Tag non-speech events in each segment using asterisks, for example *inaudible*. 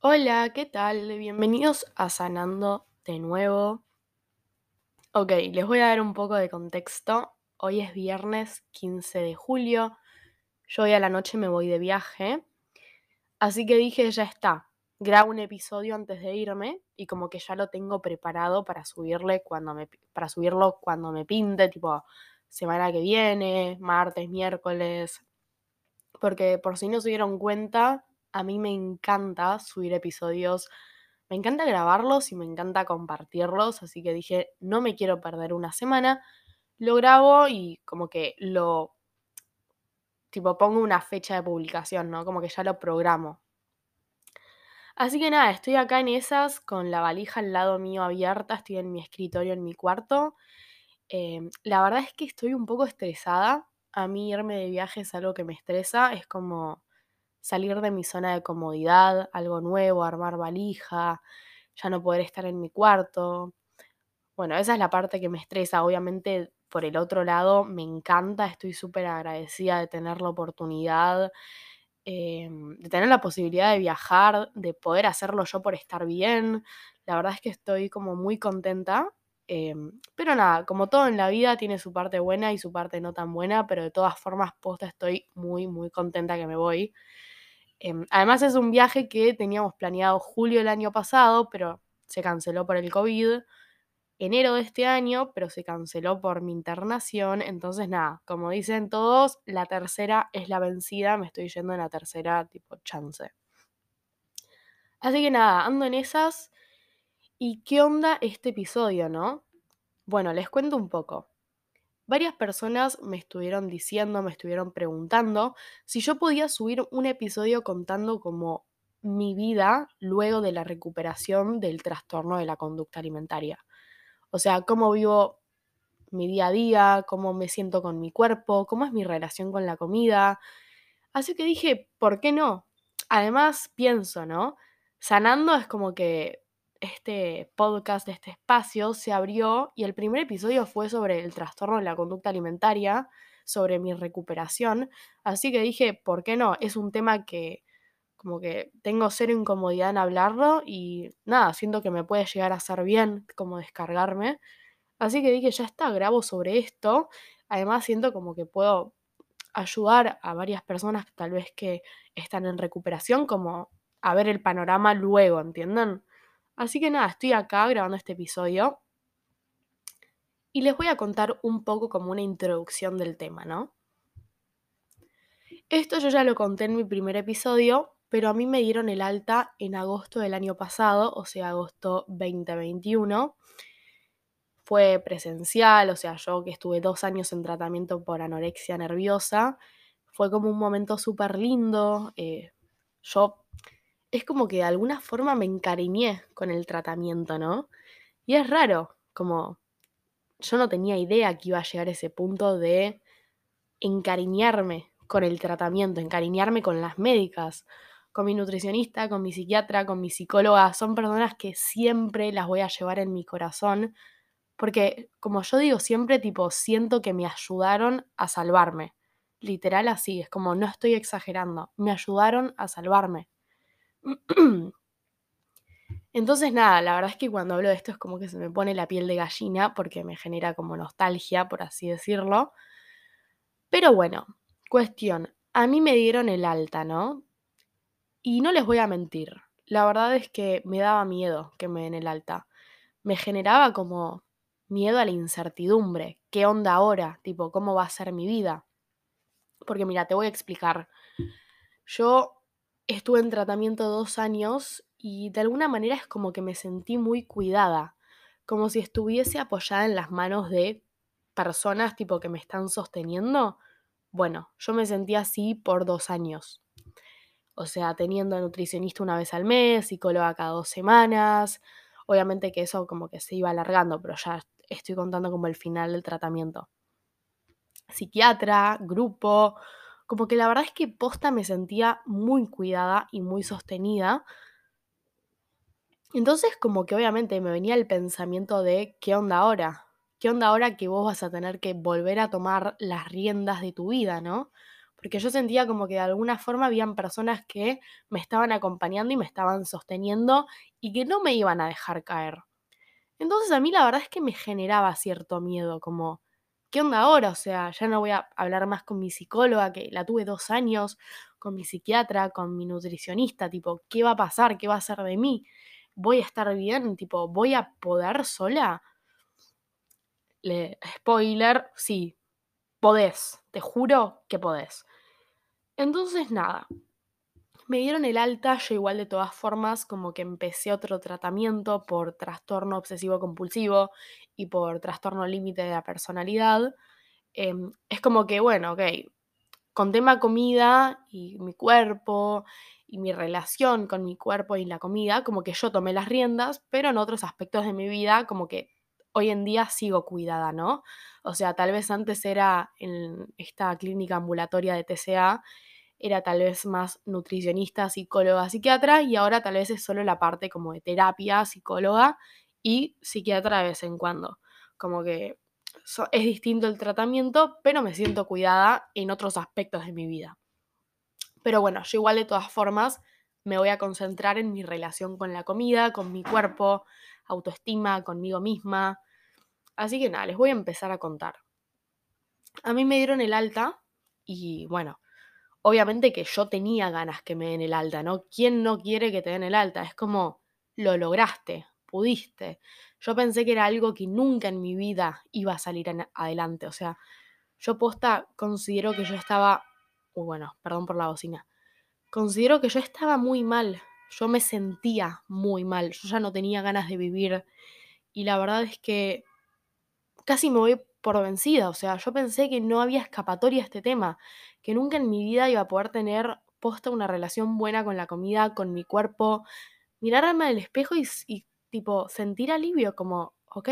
Hola, ¿qué tal? Bienvenidos a Sanando de nuevo. Ok, les voy a dar un poco de contexto. Hoy es viernes 15 de julio. Yo hoy a la noche me voy de viaje. Así que dije, ya está. Grabo un episodio antes de irme y como que ya lo tengo preparado para subirle cuando me para subirlo cuando me pinte, tipo semana que viene, martes, miércoles. Porque por si no se dieron cuenta, a mí me encanta subir episodios, me encanta grabarlos y me encanta compartirlos, así que dije, no me quiero perder una semana, lo grabo y como que lo, tipo, pongo una fecha de publicación, ¿no? Como que ya lo programo. Así que nada, estoy acá en esas con la valija al lado mío abierta, estoy en mi escritorio, en mi cuarto. Em, la verdad es que estoy un poco estresada. A mí irme de viaje es algo que me estresa, es como salir de mi zona de comodidad, algo nuevo, armar valija, ya no poder estar en mi cuarto. Bueno, esa es la parte que me estresa. Obviamente, por el otro lado, me encanta, estoy súper agradecida de tener la oportunidad, em, de tener la posibilidad de viajar, de poder hacerlo yo por estar bien. La verdad es que estoy como muy contenta. em, pero nada, como todo en la vida tiene su parte buena y su parte no tan buena, pero de todas formas, posta, estoy muy, muy contenta que me voy. Em, además es un viaje que teníamos planeado julio del año pasado, pero se canceló por el COVID. Enero de este año, pero se canceló por mi internación. Entonces, nada, como dicen todos, la tercera es la vencida. Me estoy yendo en la tercera, tipo, chance. Así que nada, ando en esas. ¿Y qué onda este episodio, no? Bueno, les cuento un poco. Varias personas me estuvieron diciendo, me estuvieron preguntando si yo podía subir un episodio contando como mi vida luego de la recuperación del trastorno de la conducta alimentaria. O sea, cómo vivo mi día a día, cómo me siento con mi cuerpo, cómo es mi relación con la comida. Así que dije, ¿por qué no? Además, pienso, ¿no? Sanando es como que este podcast, este espacio se abrió y el primer episodio fue sobre el trastorno de la conducta alimentaria, sobre mi recuperación. Así que dije, ¿por qué no? Es un tema que como que tengo cero incomodidad en hablarlo y nada, siento que me puede llegar a hacer bien como descargarme. Así que dije, ya está, grabo sobre esto. Además siento como que puedo ayudar a varias personas tal vez que están en recuperación como a ver el panorama luego, ¿entienden? Así que nada, estoy acá grabando este episodio y les voy a contar un poco como una introducción del tema, ¿no? Esto yo ya lo conté en mi primer episodio, pero a mí me dieron el alta en agosto del año pasado, o sea, agosto 2021. Fue presencial, o sea, yo que estuve dos años en tratamiento por anorexia nerviosa, fue como un momento súper lindo. eh, yo es como que de alguna forma me encariñé con el tratamiento, ¿no? Y es raro, como yo no tenía idea que iba a llegar a ese punto de encariñarme con el tratamiento, encariñarme con las médicas, con mi nutricionista, con mi psiquiatra, con mi psicóloga. Son personas que siempre las voy a llevar en mi corazón, porque como yo digo siempre, tipo, siento que me ayudaron a salvarme. Literal así, es como no estoy exagerando, me ayudaron a salvarme. *clears throat* Entonces, nada, la verdad es que cuando hablo de esto es como que se me pone la piel de gallina porque me genera como nostalgia, por así decirlo. Pero bueno, cuestión, a mí me dieron el alta, ¿no? Y no les voy a mentir, la verdad es que me daba miedo que me den el alta. Me generaba como miedo a la incertidumbre. ¿Qué onda ahora? Tipo, ¿cómo va a ser mi vida? Porque mira, te voy a explicar. Yo estuve en tratamiento dos años y de alguna manera es como que me sentí muy cuidada, como si estuviese apoyada en las manos de personas tipo que me están sosteniendo. Bueno, yo me sentí así por dos años. O sea, teniendo nutricionista una vez al mes, psicóloga cada dos semanas. Obviamente que eso como que se iba alargando, pero ya estoy contando como el final del tratamiento. Psiquiatra, grupo, como que la verdad es que posta me sentía muy cuidada y muy sostenida. Entonces como que obviamente me venía el pensamiento de ¿qué onda ahora? ¿Qué onda ahora que vos vas a tener que volver a tomar las riendas de tu vida, ¿no? porque yo sentía como que de alguna forma habían personas que me estaban acompañando y me estaban sosteniendo y que no me iban a dejar caer. Entonces a mí la verdad es que me generaba cierto miedo, como, ¿qué onda ahora? O sea, ya no voy a hablar más con mi psicóloga, que la tuve dos años, con mi psiquiatra, con mi nutricionista, tipo, ¿qué va a pasar? ¿Qué va a ser de mí? ¿Voy a estar bien? Tipo, ¿voy a poder sola? Le, spoiler, sí, podés, te juro que podés. Entonces, nada, me dieron el alta, yo igual de todas formas como que empecé otro tratamiento por trastorno obsesivo compulsivo y por trastorno límite de la personalidad. Em, es como que, bueno, ok, con tema comida y mi cuerpo y mi relación con mi cuerpo y la comida, como que yo tomé las riendas, pero en otros aspectos de mi vida, como que hoy en día sigo cuidada, ¿no? O sea, tal vez antes era en esta clínica ambulatoria de TCA, era tal vez más nutricionista, psicóloga, psiquiatra, y ahora tal vez es solo la parte como de terapia, psicóloga y psiquiatra de vez en cuando. Como que es distinto el tratamiento, pero me siento cuidada en otros aspectos de mi vida. Pero bueno, yo igual de todas formas me voy a concentrar en mi relación con la comida, con mi cuerpo, autoestima, conmigo misma. Así que nada, les voy a empezar a contar. A mí me dieron el alta y bueno, obviamente que yo tenía ganas que me den el alta, ¿no? ¿Quién no quiere que te den el alta? Es como, lo lograste, pudiste. Yo pensé que era algo que nunca en mi vida iba a salir adelante. O sea, yo posta considero que yo estaba... Bueno, perdón por la bocina. Considero que yo estaba muy mal. Yo me sentía muy mal. Yo ya no tenía ganas de vivir. Y la verdad es que casi me voy por vencida. O sea, yo pensé que no había escapatoria a este tema. Que nunca en mi vida iba a poder tener posta una relación buena con la comida, con mi cuerpo. Mirarme al espejo y, y tipo, sentir alivio, como, ok,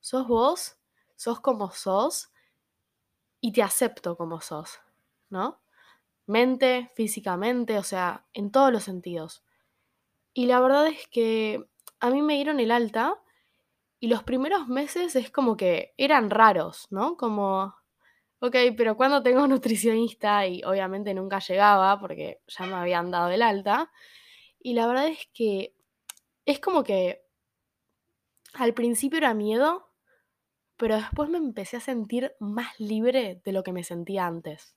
sos vos, sos como sos y te acepto como sos, ¿no? Mente, físicamente, o sea, en todos los sentidos. Y la verdad es que a mí me dieron el alta y los primeros meses es como que eran raros, ¿no? Como, ok, pero cuando tengo nutricionista y obviamente nunca llegaba porque ya me habían dado el alta. Y la verdad es que es como que al principio era miedo, pero después me empecé a sentir más libre de lo que me sentía antes.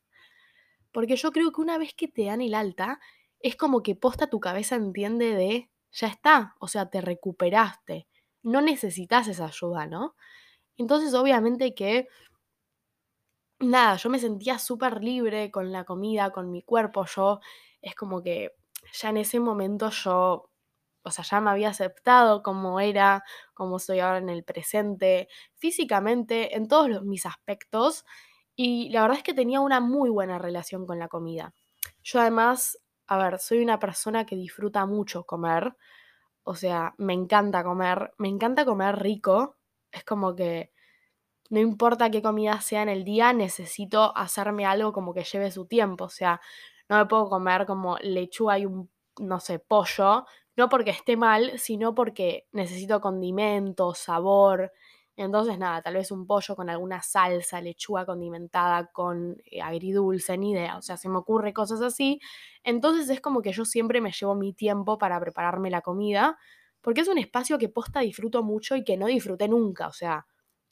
Porque yo creo que una vez que te dan el alta, es como que posta tu cabeza entiende de, ya está, o sea, te recuperaste, no necesitas esa ayuda, ¿no? Entonces, obviamente que, nada, yo me sentía súper libre con la comida, con mi cuerpo, yo es como que ya en ese momento yo o sea, ya me había aceptado como era, como soy ahora en el presente, físicamente, en todos mis aspectos. Y la verdad es que tenía una muy buena relación con la comida. Yo además, a ver, soy una persona que disfruta mucho comer. O sea, me encanta comer, me encanta comer rico. Es como que no importa qué comida sea en el día, necesito hacerme algo como que lleve su tiempo. O sea, no me puedo comer como lechuga y un, no sé, pollo no porque esté mal, sino porque necesito condimento, sabor. Entonces, nada, tal vez un pollo con alguna salsa, lechuga condimentada con eh, agridulce, ni idea. O sea, se me ocurre cosas así. Entonces es como que yo siempre me llevo mi tiempo para prepararme la comida, porque es un espacio que posta disfruto mucho y que no disfruté nunca. O sea,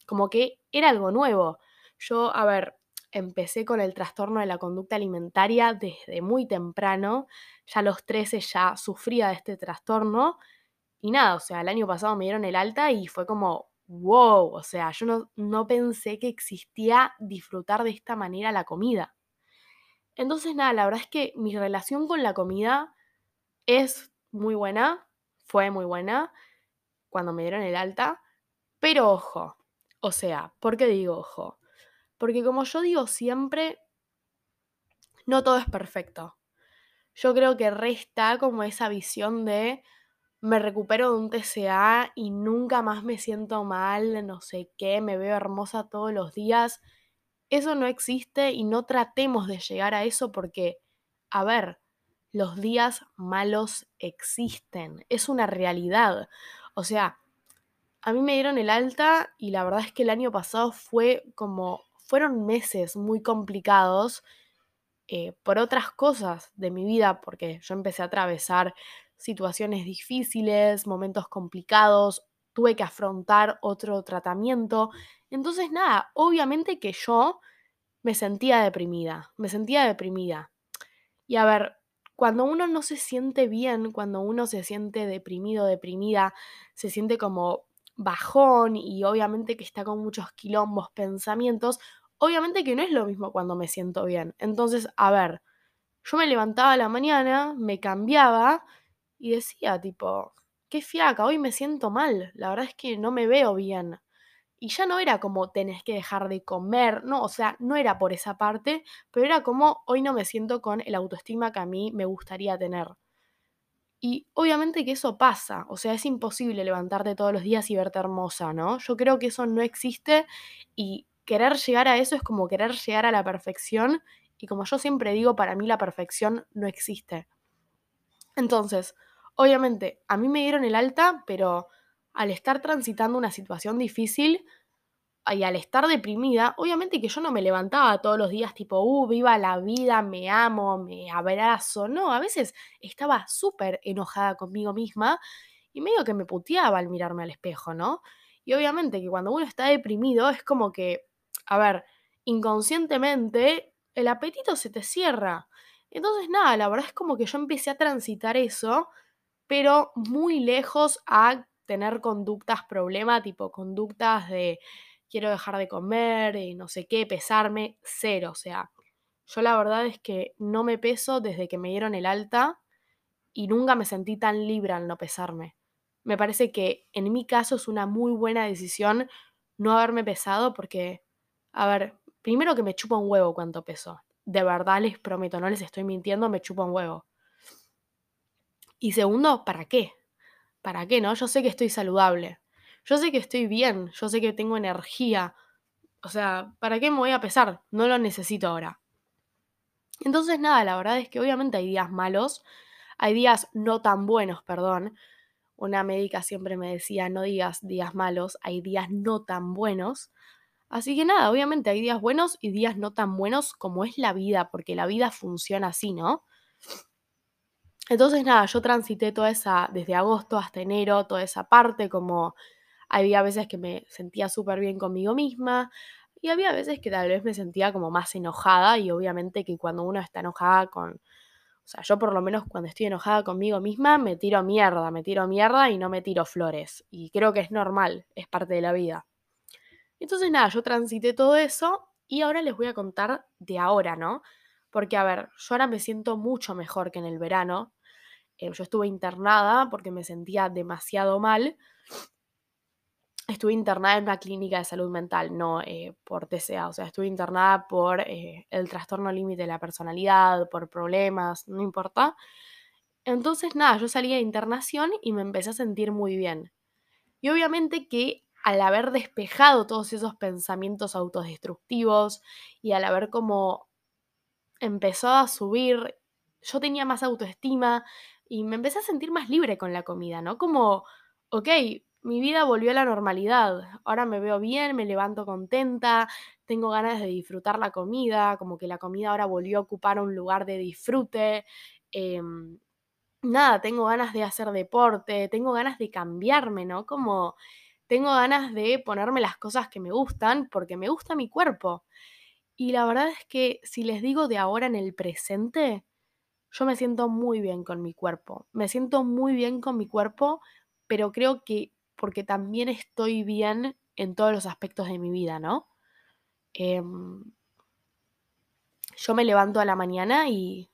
como que era algo nuevo. Yo, a ver, empecé con el trastorno de la conducta alimentaria desde muy temprano. Ya a los 13 ya sufría de este trastorno. Y nada, o sea, el año pasado me dieron el alta y fue como, wow, o sea, yo no, no pensé que existía disfrutar de esta manera la comida. Entonces, nada, la verdad es que mi relación con la comida es muy buena, fue muy buena cuando me dieron el alta, pero ojo, o sea, ¿por qué digo ojo? Porque como yo digo siempre, no todo es perfecto. Yo creo que resta como esa visión de me recupero de un TCA y nunca más me siento mal, no sé qué, me veo hermosa todos los días. Eso no existe y no tratemos de llegar a eso porque, a ver, los días malos existen, es una realidad. O sea, a mí me dieron el alta y la verdad es que el año pasado fue como fueron meses muy complicados eh, por otras cosas de mi vida, porque yo empecé a atravesar situaciones difíciles, momentos complicados, tuve que afrontar otro tratamiento. Entonces, nada, obviamente que yo me sentía deprimida, me sentía deprimida. Y a ver, cuando uno no se siente bien, cuando uno se siente deprimido, deprimida, se siente como bajón y obviamente que está con muchos quilombos, pensamientos, obviamente que no es lo mismo cuando me siento bien. Entonces, a ver, yo me levantaba a la mañana, me cambiaba y decía tipo, qué fiaca, hoy me siento mal, la verdad es que no me veo bien. Y ya no era como tenés que dejar de comer, no, o sea, no era por esa parte, pero era como hoy no me siento con el autoestima que a mí me gustaría tener. Y obviamente que eso pasa, o sea, es imposible levantarte todos los días y verte hermosa, ¿no? Yo creo que eso no existe y querer llegar a eso es como querer llegar a la perfección y como yo siempre digo, para mí la perfección no existe. Entonces, obviamente, a mí me dieron el alta, pero al estar transitando una situación difícil y al estar deprimida, obviamente que yo no me levantaba todos los días tipo, uh, viva la vida, me amo, me abrazo. No, a veces estaba súper enojada conmigo misma y medio que me puteaba al mirarme al espejo, ¿no? Y obviamente que cuando uno está deprimido es como que, a ver, inconscientemente el apetito se te cierra. Entonces, nada, la verdad es como que yo empecé a transitar eso, pero muy lejos a tener conductas problema, tipo conductas de quiero dejar de comer y no sé qué, pesarme, cero. O sea, yo la verdad es que no me peso desde que me dieron el alta y nunca me sentí tan libre al no pesarme. Me parece que en mi caso es una muy buena decisión no haberme pesado porque, a ver, primero que me chupa un huevo cuánto peso. De verdad les prometo, no les estoy mintiendo, me chupa un huevo. Y segundo, ¿para qué? ¿Para qué, no? Yo sé que estoy saludable. Yo sé que estoy bien, yo sé que tengo energía. O sea, ¿para qué me voy a pesar? No lo necesito ahora. Entonces, nada, la verdad es que obviamente hay días malos, hay días no tan buenos, perdón. Una médica siempre me decía, no digas días malos, hay días no tan buenos. Así que nada, obviamente hay días buenos y días no tan buenos como es la vida, porque la vida funciona así, ¿no? Entonces nada, yo transité toda esa, desde agosto hasta enero, toda esa parte, como había veces que me sentía súper bien conmigo misma y había veces que tal vez me sentía como más enojada y obviamente que cuando uno está enojada con, o sea, yo por lo menos cuando estoy enojada conmigo misma me tiro mierda, me tiro mierda y no me tiro flores y creo que es normal, es parte de la vida. Entonces nada, yo transité todo eso y ahora les voy a contar de ahora, ¿no? Porque a ver, yo ahora me siento mucho mejor que en el verano. Eh, yo estuve internada porque me sentía demasiado mal. Estuve internada en una clínica de salud mental, no eh, por TCA, o sea, estuve internada por eh, el trastorno límite de la personalidad, por problemas, no importa. Entonces, nada, yo salí de internación y me empecé a sentir muy bien. Y obviamente que al haber despejado todos esos pensamientos autodestructivos y al haber como empezado a subir, yo tenía más autoestima y me empecé a sentir más libre con la comida, ¿no? Como, ok, mi vida volvió a la normalidad, ahora me veo bien, me levanto contenta, tengo ganas de disfrutar la comida, como que la comida ahora volvió a ocupar un lugar de disfrute. Em, nada, tengo ganas de hacer deporte, tengo ganas de cambiarme, ¿no? Como tengo ganas de ponerme las cosas que me gustan porque me gusta mi cuerpo. Y la verdad es que si les digo de ahora en el presente, yo me siento muy bien con mi cuerpo. Me siento muy bien con mi cuerpo, pero creo que porque también estoy bien en todos los aspectos de mi vida, ¿no? Em, yo me levanto a la mañana y,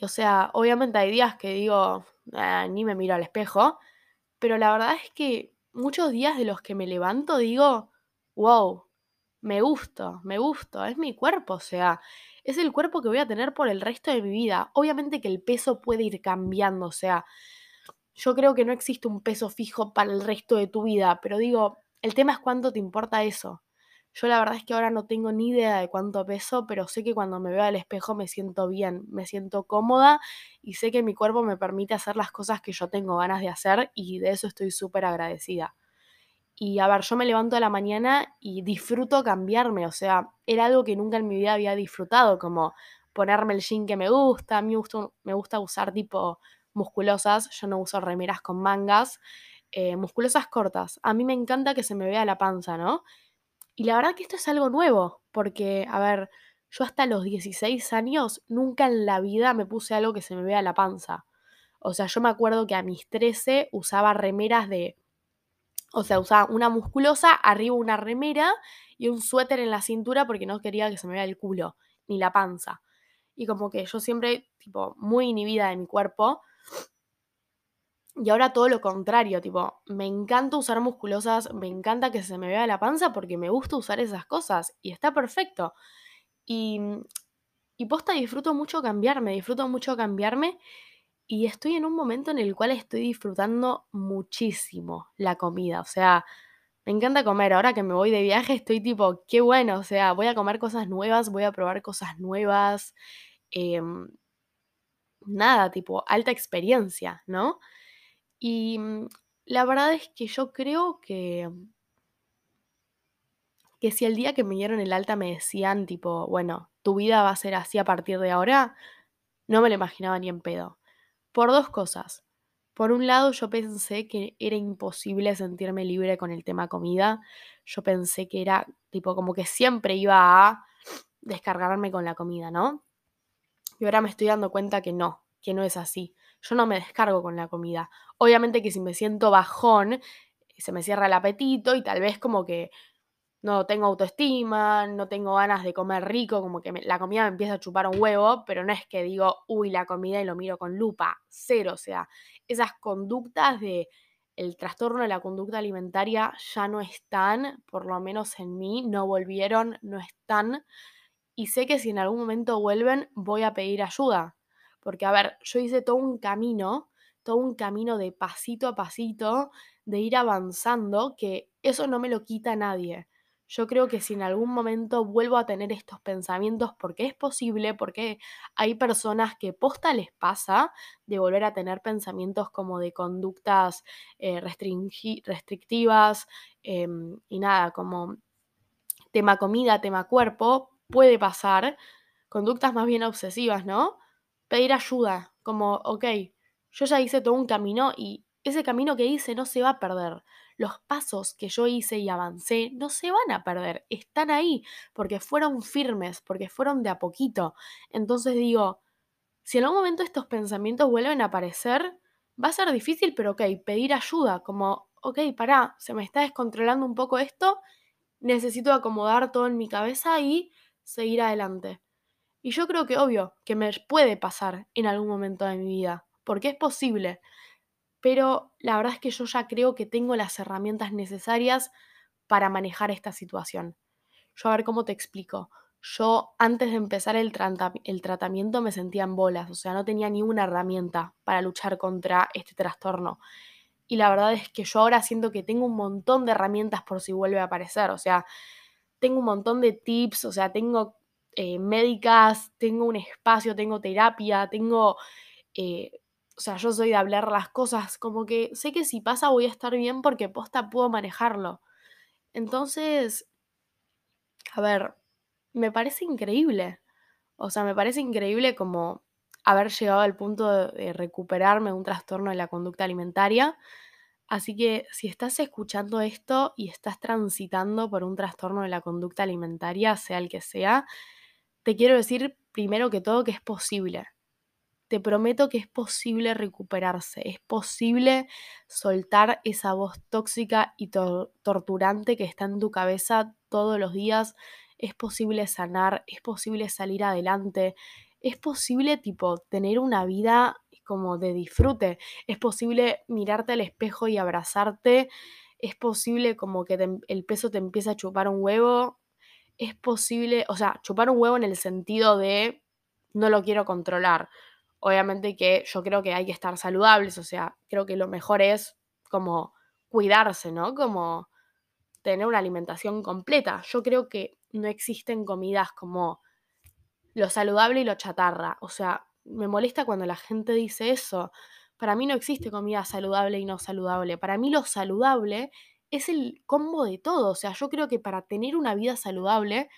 o sea, obviamente hay días que digo, ah, ni me miro al espejo, pero la verdad es que muchos días de los que me levanto digo, wow, me gusto, me gusto, es mi cuerpo, o sea, es el cuerpo que voy a tener por el resto de mi vida. Obviamente que el peso puede ir cambiando, o sea, yo creo que no existe un peso fijo para el resto de tu vida, pero digo, el tema es cuánto te importa eso. Yo la verdad es que ahora no tengo ni idea de cuánto peso, pero sé que cuando me veo al espejo me siento bien, me siento cómoda y sé que mi cuerpo me permite hacer las cosas que yo tengo ganas de hacer y de eso estoy súper agradecida. Y a ver, yo me levanto a la mañana y disfruto cambiarme, o sea, era algo que nunca en mi vida había disfrutado, como ponerme el jean que me gusta. A mí me gusta, usar tipo musculosas, yo no uso remeras con mangas, eh, musculosas cortas. A mí me encanta que se me vea la panza, ¿no? Y la verdad que esto es algo nuevo, porque, a ver, yo hasta los 16 años nunca en la vida me puse algo que se me vea la panza. O sea, yo me acuerdo que a mis 13 usaba remeras de... O sea, usaba una musculosa, arriba una remera y un suéter en la cintura porque no quería que se me vea el culo, ni la panza. Y como que yo siempre, tipo, muy inhibida de mi cuerpo. Y ahora todo lo contrario, tipo, me encanta usar musculosas, me encanta que se me vea la panza porque me gusta usar esas cosas y está perfecto. Y, y posta disfruto mucho cambiarme, disfruto mucho cambiarme y estoy en un momento en el cual estoy disfrutando muchísimo la comida, o sea, me encanta comer. Ahora que me voy de viaje estoy tipo, qué bueno, o sea, voy a comer cosas nuevas, voy a probar cosas nuevas. Em, nada, tipo, alta experiencia, ¿no? Y mm, la verdad es que yo creo que, que si el día que me dieron el alta me decían, tipo, bueno, tu vida va a ser así a partir de ahora, no me lo imaginaba ni en pedo. Por dos cosas. Por un lado, yo pensé que era imposible sentirme libre con el tema comida. Yo pensé que era tipo como que siempre iba a descargarme con la comida, ¿no? Y ahora me estoy dando cuenta que no, que no es así. Yo no me descargo con la comida. Obviamente que si me siento bajón, se me cierra el apetito y tal vez como que no tengo autoestima, no tengo ganas de comer rico, como que la comida me empieza a chupar un huevo, pero no es que digo, uy, la comida y lo miro con lupa, cero, o sea, esas conductas de el trastorno de la conducta alimentaria ya no están, por lo menos en mí, no volvieron, no están, y sé que si en algún momento vuelven, voy a pedir ayuda, porque a ver, yo hice todo un camino, todo un camino de pasito a pasito, de ir avanzando, que eso no me lo quita nadie yo creo que si en algún momento vuelvo a tener estos pensamientos, porque es posible, porque hay personas que posta les pasa de volver a tener pensamientos como de conductas eh, restrictivas em, y nada, como tema comida, tema cuerpo, puede pasar, conductas más bien obsesivas, ¿no? Pedir ayuda, como, ok, yo ya hice todo un camino y ese camino que hice no se va a perder los pasos que yo hice y avancé no se van a perder, están ahí porque fueron firmes, porque fueron de a poquito. Entonces digo, si en algún momento estos pensamientos vuelven a aparecer, va a ser difícil, pero ok, pedir ayuda, como, ok, pará, se me está descontrolando un poco esto, necesito acomodar todo en mi cabeza y seguir adelante. Y yo creo que obvio que me puede pasar en algún momento de mi vida, porque es posible pero la verdad es que yo ya creo que tengo las herramientas necesarias para manejar esta situación. Yo a ver cómo te explico. Yo antes de empezar el, el, tratamiento me sentía en bolas, o sea, no tenía ni una herramienta para luchar contra este trastorno. Y la verdad es que yo ahora siento que tengo un montón de herramientas por si vuelve a aparecer, o sea, tengo un montón de tips, o sea, tengo eh, médicas, tengo un espacio, tengo terapia, tengo eh, o sea, yo soy de hablar las cosas, como que sé que si pasa voy a estar bien porque posta puedo manejarlo. Entonces, a ver, me parece increíble. O sea, me parece increíble como haber llegado al punto de, recuperarme de un trastorno de la conducta alimentaria. Así que si estás escuchando esto y estás transitando por un trastorno de la conducta alimentaria, sea el que sea, te quiero decir primero que todo que es posible te prometo que es posible recuperarse, es posible soltar esa voz tóxica y torturante que está en tu cabeza todos los días, es posible sanar, es posible salir adelante, es posible tipo tener una vida como de disfrute, es posible mirarte al espejo y abrazarte, es posible como que el peso te empiece a chupar un huevo, es posible, o sea, chupar un huevo en el sentido de no lo quiero controlar, Obviamente que yo creo que hay que estar saludables, o sea, creo que lo mejor es como cuidarse, ¿no? Como tener una alimentación completa. Yo creo que no existen comidas como lo saludable y lo chatarra. O sea, me molesta cuando la gente dice eso. Para mí no existe comida saludable y no saludable. Para mí lo saludable es el combo de todo. O sea, yo creo que para tener una vida saludable,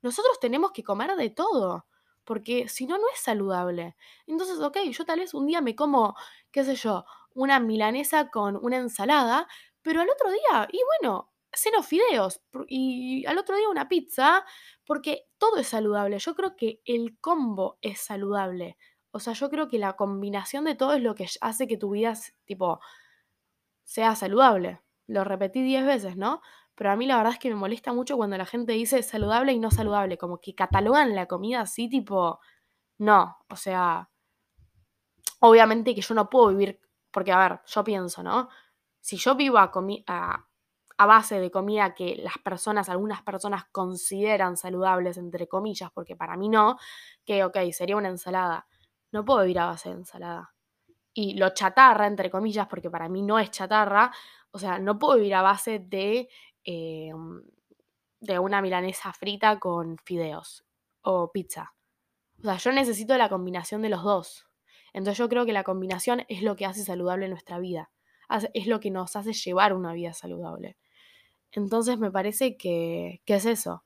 nosotros tenemos que comer de todo. Porque si no, no es saludable. Entonces, ok, yo tal vez un día me como, qué sé yo, una milanesa con una ensalada, pero al otro día, y bueno, ceno fideos y al otro día una pizza, porque todo es saludable. Yo creo que el combo es saludable. O sea, yo creo que la combinación de todo es lo que hace que tu vida, tipo, sea saludable. Lo repetí 10 veces, ¿no? Pero a mí la verdad es que me molesta mucho cuando la gente dice saludable y no saludable, como que catalogan la comida así, tipo, no, o sea, obviamente que yo no puedo vivir, porque a ver, yo pienso, ¿no? Si yo vivo a, a, base de comida que las personas, algunas personas consideran saludables, entre comillas, porque para mí no, que ok, sería una ensalada. No puedo vivir a base de ensalada. Y lo chatarra, entre comillas, porque para mí no es chatarra, o sea, no puedo vivir a base de, em, de una milanesa frita con fideos o pizza. O sea, yo necesito la combinación de los dos. Entonces yo creo que la combinación es lo que hace saludable nuestra vida. Es lo que nos hace llevar una vida saludable. Entonces me parece que, que es eso.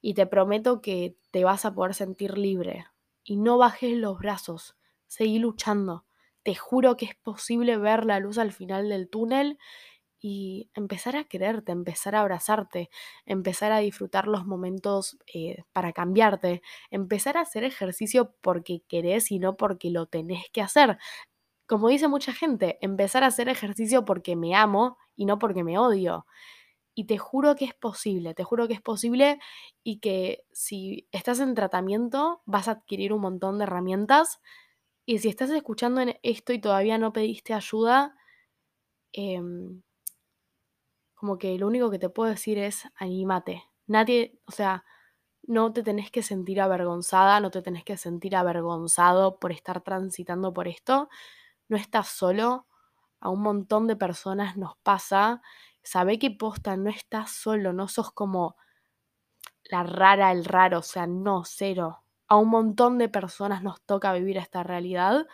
Y te prometo que te vas a poder sentir libre. Y no bajes los brazos. Seguí luchando. Te juro que es posible ver la luz al final del túnel y empezar a quererte, empezar a abrazarte, empezar a disfrutar los momentos eh, para cambiarte, empezar a hacer ejercicio porque querés y no porque lo tenés que hacer. Como dice mucha gente, empezar a hacer ejercicio porque me amo y no porque me odio. Y te juro que es posible, te juro que es posible y que si estás en tratamiento vas a adquirir un montón de herramientas. Y si estás escuchando esto y todavía no pediste ayuda, em, como que lo único que te puedo decir es anímate. Nadie, o sea, no te tenés que sentir avergonzada, no te tenés que sentir avergonzado por estar transitando por esto. No estás solo, a un montón de personas nos pasa Sabe que posta, no estás solo, no sos como la rara, el raro, o sea, no, cero. A un montón de personas nos toca vivir esta realidad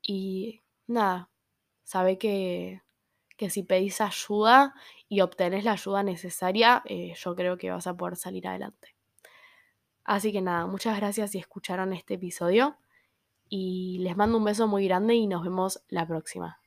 y nada, sabe que, que si pedís ayuda y obtenés la ayuda necesaria, eh, yo creo que vas a poder salir adelante. Así que nada, muchas gracias si escucharon este episodio y les mando un beso muy grande y nos vemos la próxima.